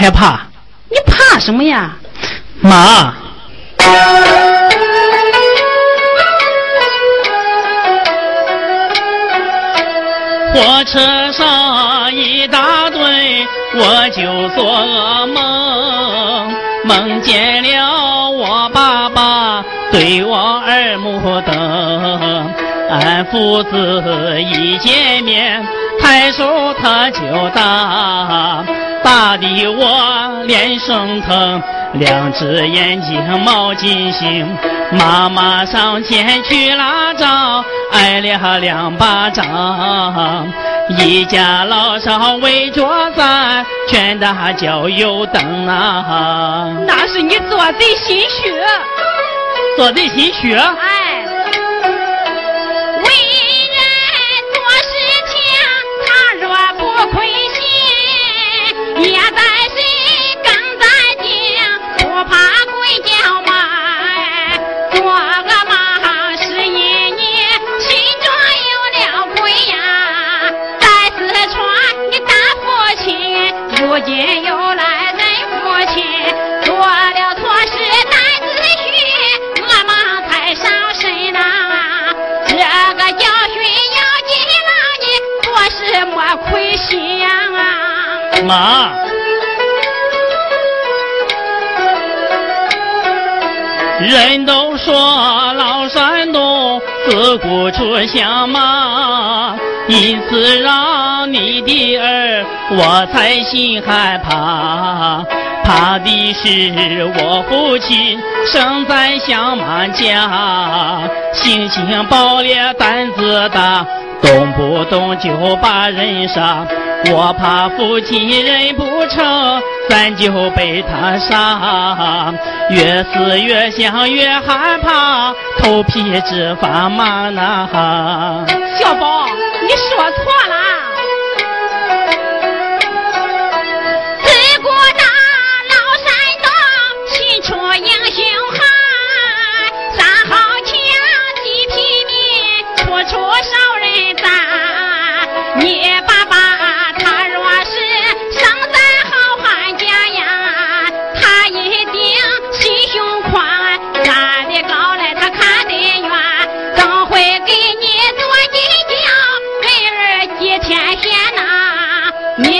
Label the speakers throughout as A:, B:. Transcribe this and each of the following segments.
A: 害怕。
B: 你怕什么呀？
A: 妈。火车上一大堆，我就做噩梦，梦见了我爸爸对我耳目瞪，俺父子一见面，抬手他就打，打的我脸生疼，两只眼睛冒金星，妈妈上前去拉仗。挨了两巴掌，一家老少围着咱，拳打脚又蹬啊！
B: 那是你做贼心虚，
A: 做贼心虚。
B: 哎，
C: 啊。
A: 人都说老山东自古出相马。因此让你的儿我才心害怕，怕的是我父亲生在乡马家，性情暴烈胆子大，动不动就把人杀。我怕父亲认不成，咱就被他杀。越思越想越害怕，头皮直发麻呐。
B: 小宝。你说错了，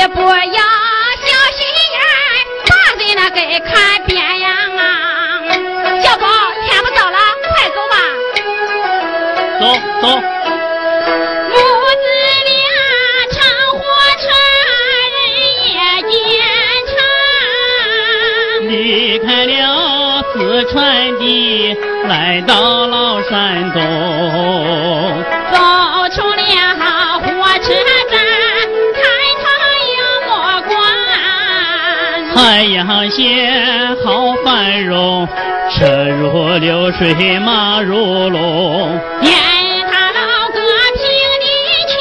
C: 你不要小心眼儿，把人那给看扁呀啊！
B: 小宝，天不早了，快走吧。
A: 走走。
C: 母子俩乘火车，日夜兼程，
A: 离开了四川地，来到了山东，阳县好繁荣，车如流水马如龙。
C: 沿他老哥平地起，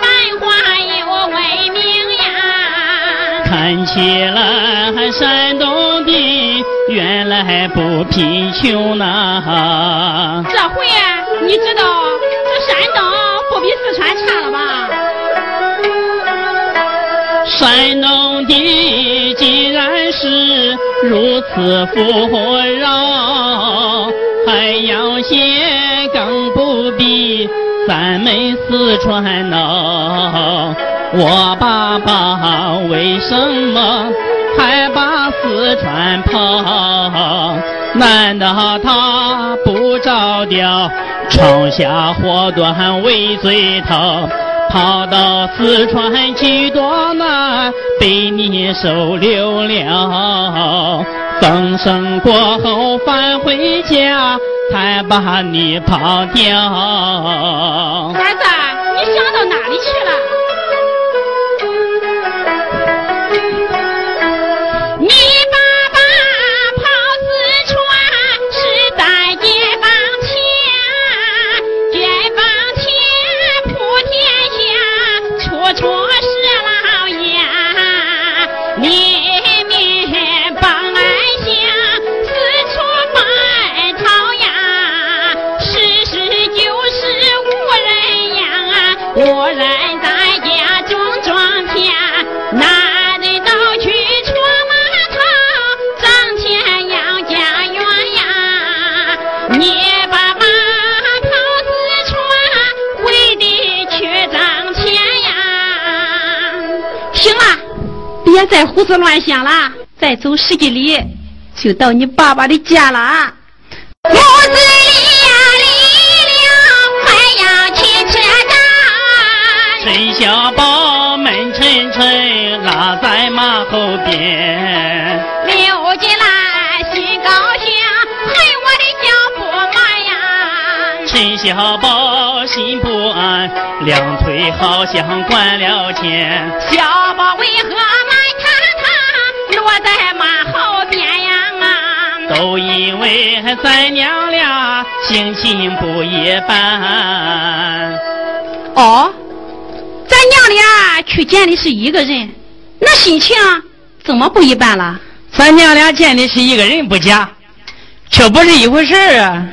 C: 繁华又为名呀。
A: 看起来山东的原来不贫穷呐。
C: 这回你知道这山东不比四川差了吧？
A: 山如此富饶，海阳县更不比咱们四川孬。我爸爸为什么还把四川跑？难道他不着调闯下祸端为最头？跑到四川去多难，被你收留了。风声过后返回家，才把你抛掉。
C: 儿子，你想到哪里
B: 思乱想了，再走十几里就到你爸爸的家了。
C: 母子离呀离了，快要去车站。
A: 陈小宝闷沉沉拉在马后边，
C: 溜进来心高兴，恨我的脚步慢呀。
A: 陈小宝心不安，两腿好像灌了铅。
C: 小宝为何慢踏踏落在马后边呀？
A: 都因为咱娘俩性情不一般。
B: 哦，咱娘俩去见的是一个人，那心情怎么不一般了？
A: 咱娘俩见的是一个人不假，却不是一回事啊！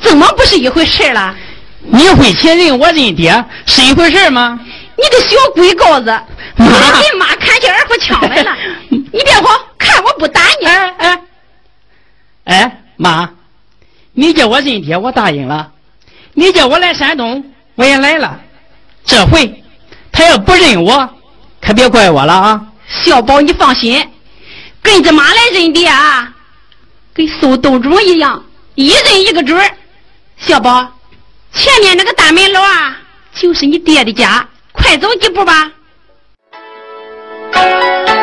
B: 怎么不是一回事了？
A: 你会亲人我认爹是一回事吗？
B: 你个小鬼羔子！
A: 妈，
B: 你妈看见二虎抢来了，你别慌，看我不打你！
A: 哎哎哎，妈，你叫我认爹，我答应了；你叫我来山东，我也来了。这回他要不认我，可别怪我了啊！
B: 小宝，你放心，跟着妈来认爹啊，跟搜豆种一样，一认一个准儿。小宝，前面那个大门楼啊，就是你爹的家，快走几步吧。
C: thank you.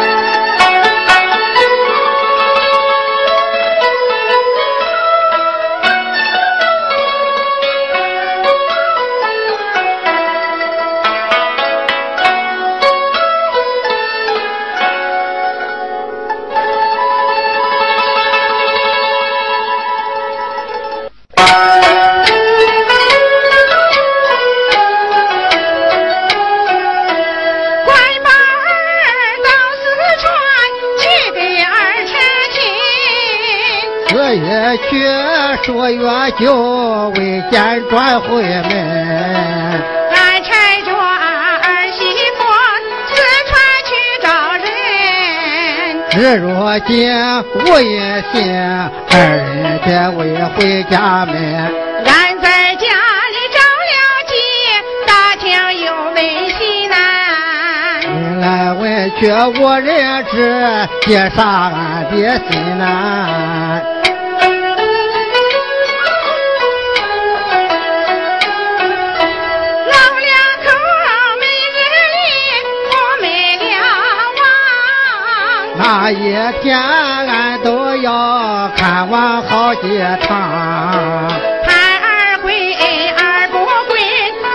C: 去
D: 说月就为见转回门，
C: 俺搀着儿媳妇四川去找人。
D: 至如今我也信二人结为回家门。
C: 俺在家里着了急，打听有问西南。
D: 问来问去无人知，介绍俺的心难。
C: 望。
D: 那一天俺都要看望好几趟。
C: 盼儿回儿不归，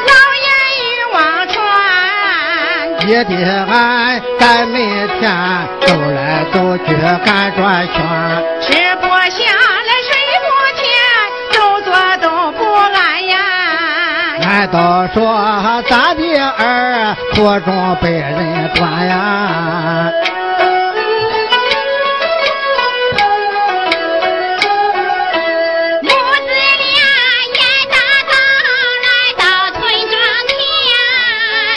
C: 老眼一望穿。
D: 爹爹俺在每天走来走去干转圈。
C: 吃不下来，睡不甜，都做都不安呀。
D: 俺都说咱的儿途中被人断呀，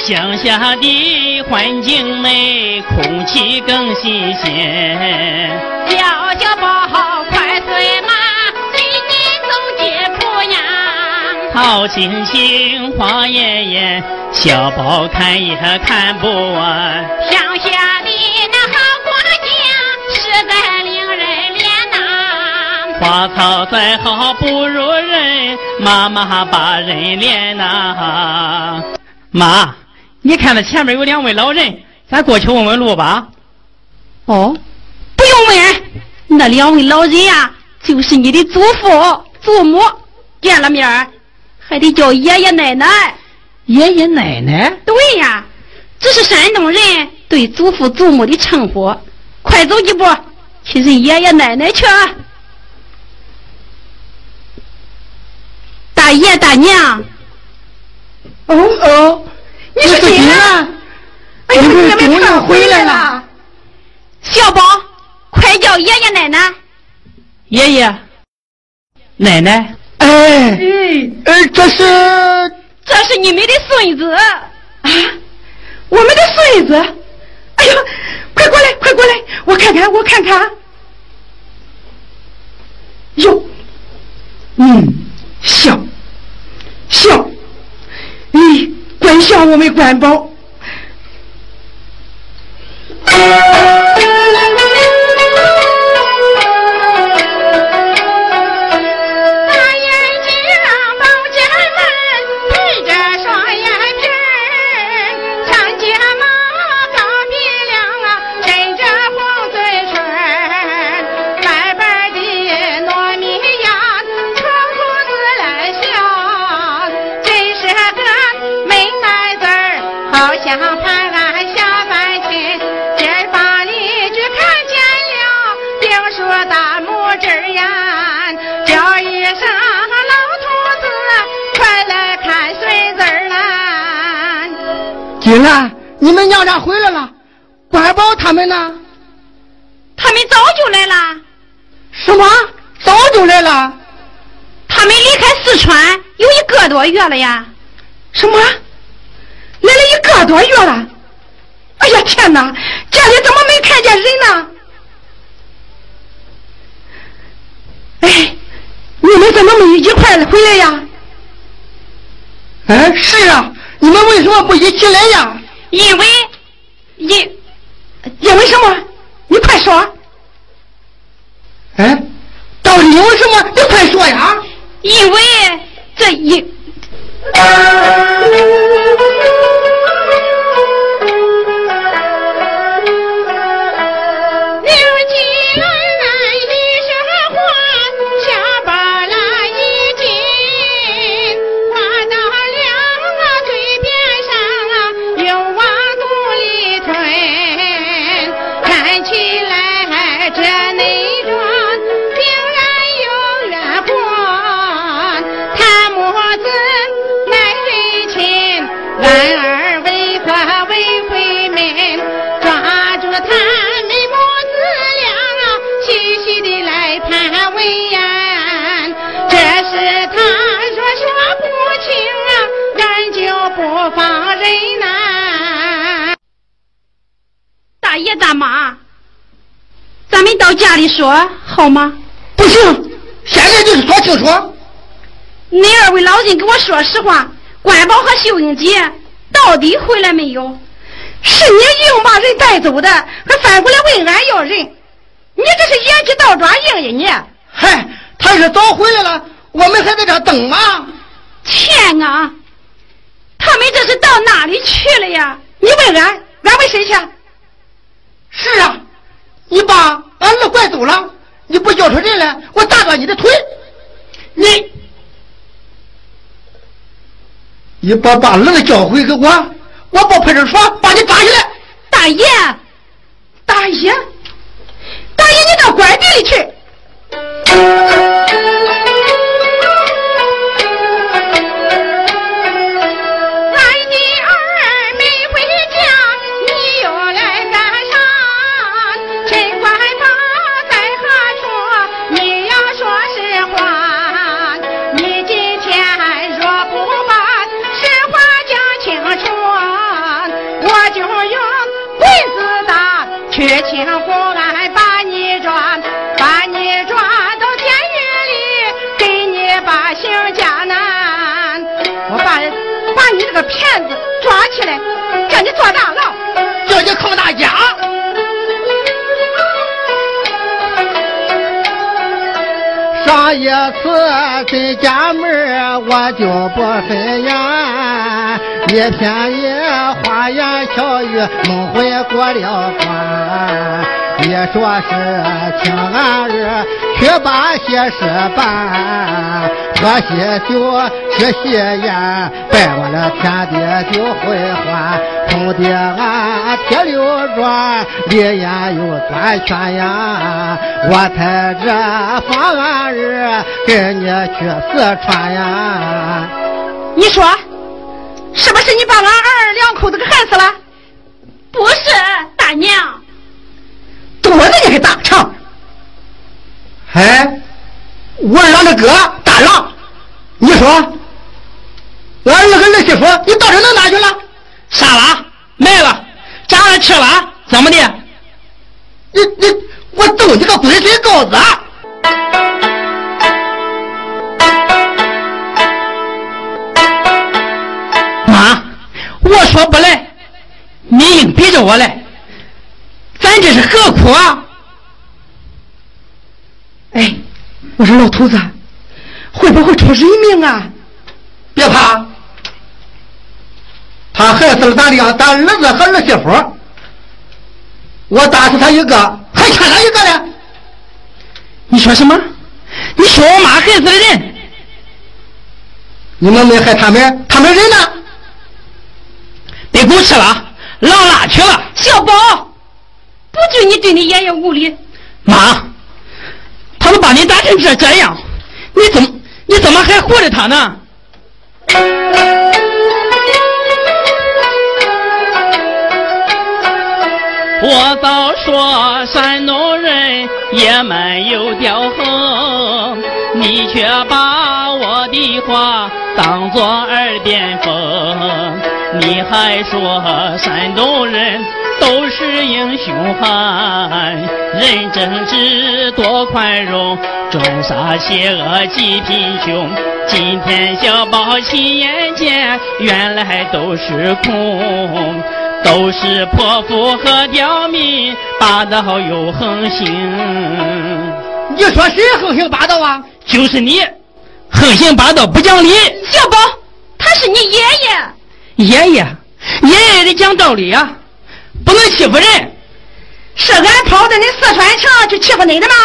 A: 乡下的环境内，空气更新鲜。
C: 小小宝快随马，随你走进濮阳。
A: 好心情花艳艳，小宝看也看不完。
C: 乡下的那好光景，实在令人怜呐。
A: 花草再好不如人，妈妈把人怜呐。妈，你看那前面有两位老人，咱过去问问路吧。
B: 哦，不用问，那两位老人呀、就是你的祖父、祖母，见了面儿还得叫爷爷奶奶。
A: 爷爷奶奶，
B: 对呀，这是山东人对祖父祖母的称呼。快走几步，去认爷爷奶奶去。大爷大娘，
D: 哦哦，
B: 你是谁呀？哎呀，你们终于回来了。小宝，快叫爷爷奶奶。
A: 爷爷，奶奶，
D: 哎，哎，这是
B: 这是你们的孙子啊，我们的孙子。哎呦，快过来，快过来，我看看，我看看。
D: 哟，嗯，像像，不像我们官保。
C: 想盼俺下半天，今儿把邻居看见了，并说大拇指呀，叫一声老头子，快来看孙子来。
E: 金兰，你们娘俩回来了，关宝他们呢？
B: 他们早就来了。
E: 什么？早就来了？
B: 他们离开四川有一个多月了呀。
E: 什么？来了一个多月了？哎呀天哪！家里怎么没看见人呢？哎，你们怎么没一块回来呀？哎，是啊，你们为什么不一起来呀？
B: 因为，因，
E: 因为什么？你快说。哎，到底因为什么？你快说呀！
B: 因为这一。爷们到家里说好吗？
E: 不行，现在就是说清楚。
B: 你二位老人给我说实话，关宝和秀英姐到底回来没有？
E: 是你硬把人带走的，还反过来问俺要人，你这是演技倒装硬呀你！嗨，他是早回来了，我们还在这等吗？
B: 天啊！他们这是到哪里去了呀？
E: 你问俺，俺问谁去？是啊，你把俺儿拐走了，你不叫出人来，我打断你的腿！你，你把把儿交回给我，我不派出所把你抓起来！
B: 大爷，
E: 大爷，大爷，你到官地里去！骗子抓起来，叫你坐大牢，叫你扛大家。上一次进家门，我就不分眼，一天一花言巧语，梦回过了关。你说是请俺儿去把喜事办，喝喜酒吃喜宴，拜我了天地就会还。红的俺铁溜转，里言有端圈呀，我在这放俺儿跟你去四川呀。
B: 你说，是你把俺儿两口子给害死了？不是，大娘。
E: 多大一个大肠！哎，我二郎的哥大郎，你说，俺儿子儿媳妇，你到底弄哪去了？
A: 杀了，卖了，炸了吃了，怎么的？
E: 你你，我揍你个龟孙羔子！
A: 着我来。咱这是何苦啊？
E: 哎，我说老头子，会不会出人命啊？别怕，他害死了咱俩咱儿子和儿媳妇，我打死他一个，还欠他一个呢。
A: 你说什么？你说我妈害死的人？
E: 你们没害他们，他们人呢？
A: 别够吃了，浪哪去了？
B: 小宝，不准你对你爷爷无礼。
A: 妈，他们把你打成这这样，你怎么你怎么还护着他呢？我早说山东人也没有掉横，你却把我的话当作耳边风。你还说山东人都是英雄汉，人正直多宽容，专杀邪恶济贫穷。今天小宝亲眼见，原来都是空。都是泼妇和刁民，霸道又横行。
E: 你说谁横行霸道啊？
A: 就是你，横行霸道不讲理。
B: 小宝，他是你爷
A: 爷。爷爷，爷爷得讲道理呀，不能欺负人。
B: 是俺跑到你四川城去欺负你的吗？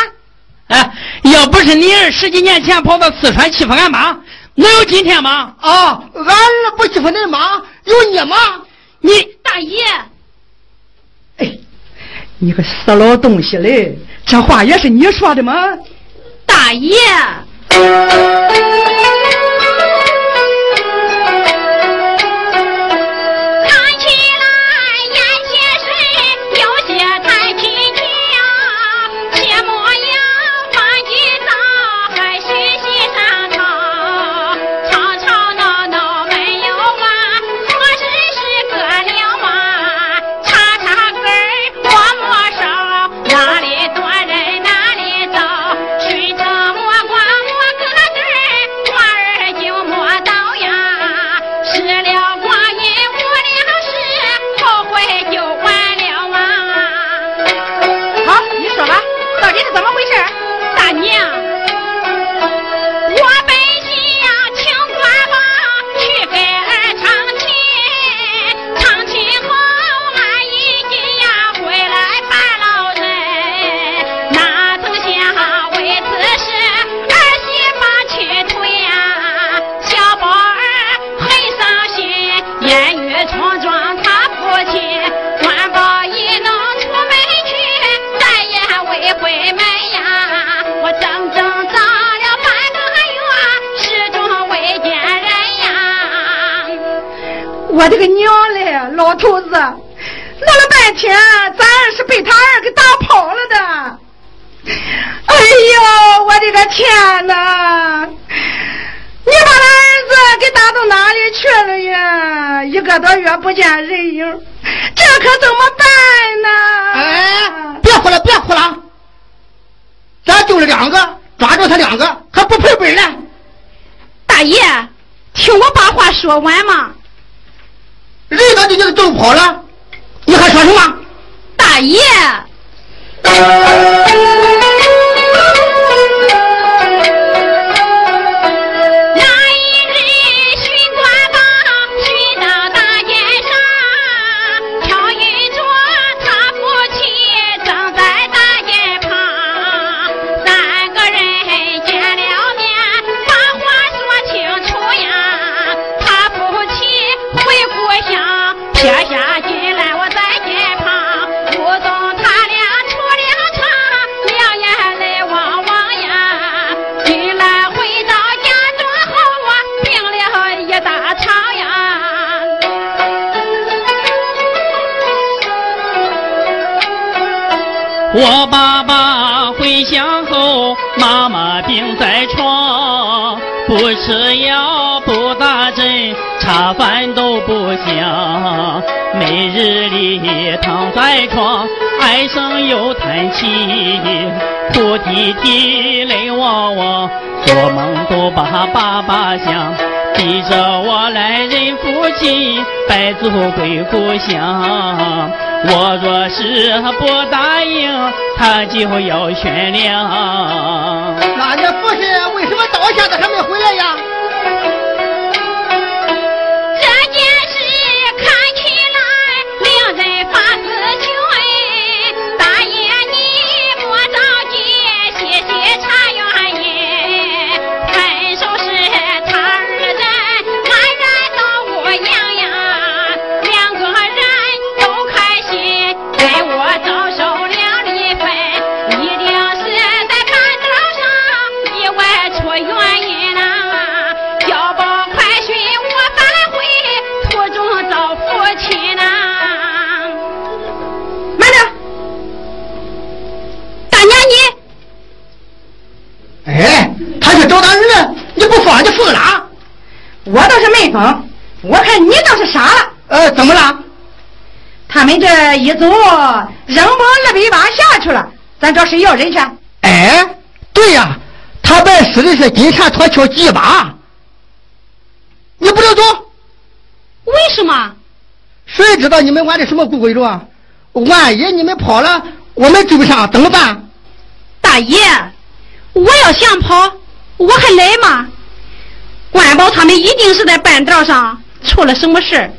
A: 哎，要不是你儿十几年前跑到四川欺负俺妈，能有今天吗？
E: 啊，俺儿不欺负恁妈，有你吗。
B: 你大爷，
F: 哎，你个死老东西嘞！这话也是你说的吗？
B: 大爷。
F: 了半天，咱是被他儿给打跑了的。哎呦，我的个天哪！你把他儿子给打到哪里去了呀？一个多月不见人影，这可怎么办呢？
E: 哎，别哭了，别哭了，咱就是两个，抓住他两个还不赔本呢。
B: 大爷，听我把话说完嘛。
E: 人都已经都跑了，你还说什么？
B: 大爷。
A: 爸爸回乡后，妈妈病在床，不吃药不打针，茶饭都不香，每日里躺在床，唉声又叹气，哭啼啼泪汪汪，做梦都把爸爸想。逼着我来认父亲，拜祖归故乡。我若是不答应，他就要悬梁。
E: 那你父亲为什么到现在还没回来呀？
F: 们这一走，扔我二百八下去了，咱找谁要人去？
E: 哎，对呀，他拜师的是金蝉脱壳鸡巴，你不能走。
B: 为什么？
E: 谁知道你们玩的什么鬼鬼着？万一你们跑了，我们追不上怎么办？
B: 大爷，我要想跑，我还来吗？关宝他们一定是在半道上出了什么事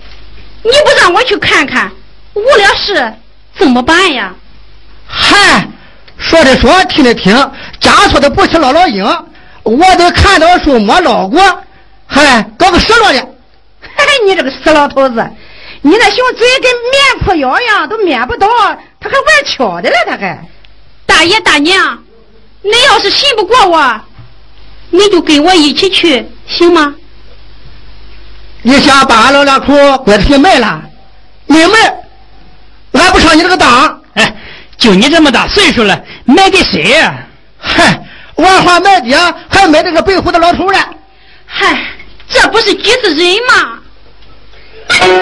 B: 你不让我去看看，无聊事怎么办呀？
E: 嗨，说的说，听的听，家说的不是老老鹰，我都看到树没捞过，嗨，搞个失落的。
F: 嘿，你这个死老头子，你那熊嘴跟棉裤腰一样，都免不到，他还玩巧的了，他还。
B: 大爷大娘，你要是信不过我，你就跟我一起去，行吗？
E: 你想把俺老两口拐出去卖了？你卖，俺不上你这个当。
A: 哎，就你这么大岁数了，卖给谁呀、
E: 嗨，万花卖爹，还买这个白胡子老头呢。
B: 嗨，这不是急死人吗？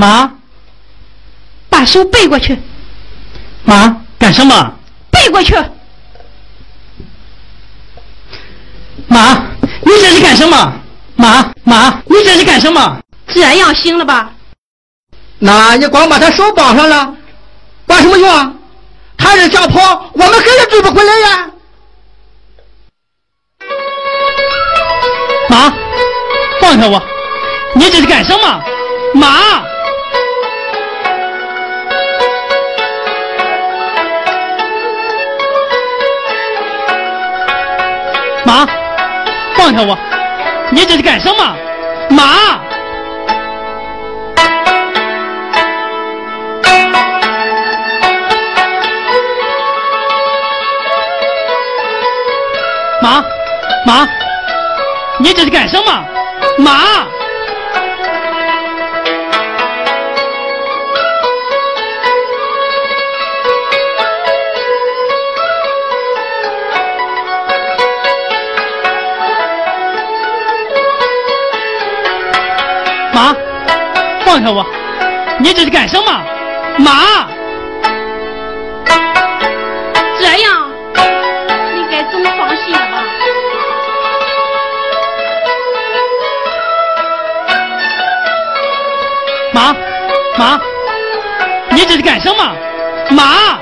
A: 妈，
B: 把手背过去，
A: 妈，干什么？
B: 背过去。
A: 妈，你这是干什么？妈，妈，你这是干什么？
B: 这样行了吧？
E: 那你光把他手绑上了，管什么用啊？他是想跑，我们还是追不回来呀。
A: 妈，放开我！你这是干什么？妈，妈，放下我！你这是干什么？妈，妈，妈，你这是干什么？妈，放下我！你这是干什么？妈，
B: 这样，你该怎么放心了吧？
A: 妈，妈，你这是干什么？妈，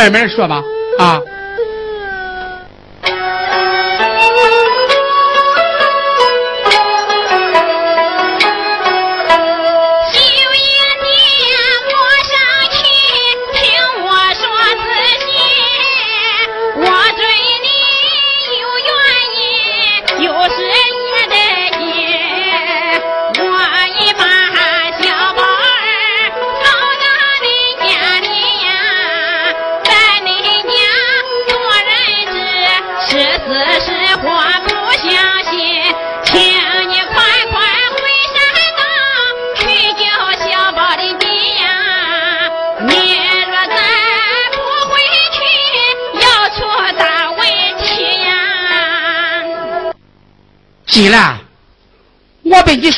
G: 慢慢说吧，啊。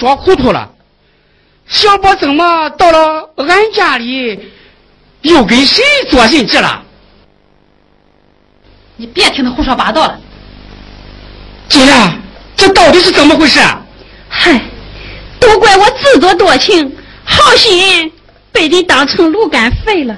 G: 说糊涂了。小宝怎么到了俺家里，又跟谁做人质了？
H: 你别听他胡说八道了。
G: 姐呀，这到底是怎么回事？
B: 嗨，都怪我自作多情，好心被人当成驴肝肺了。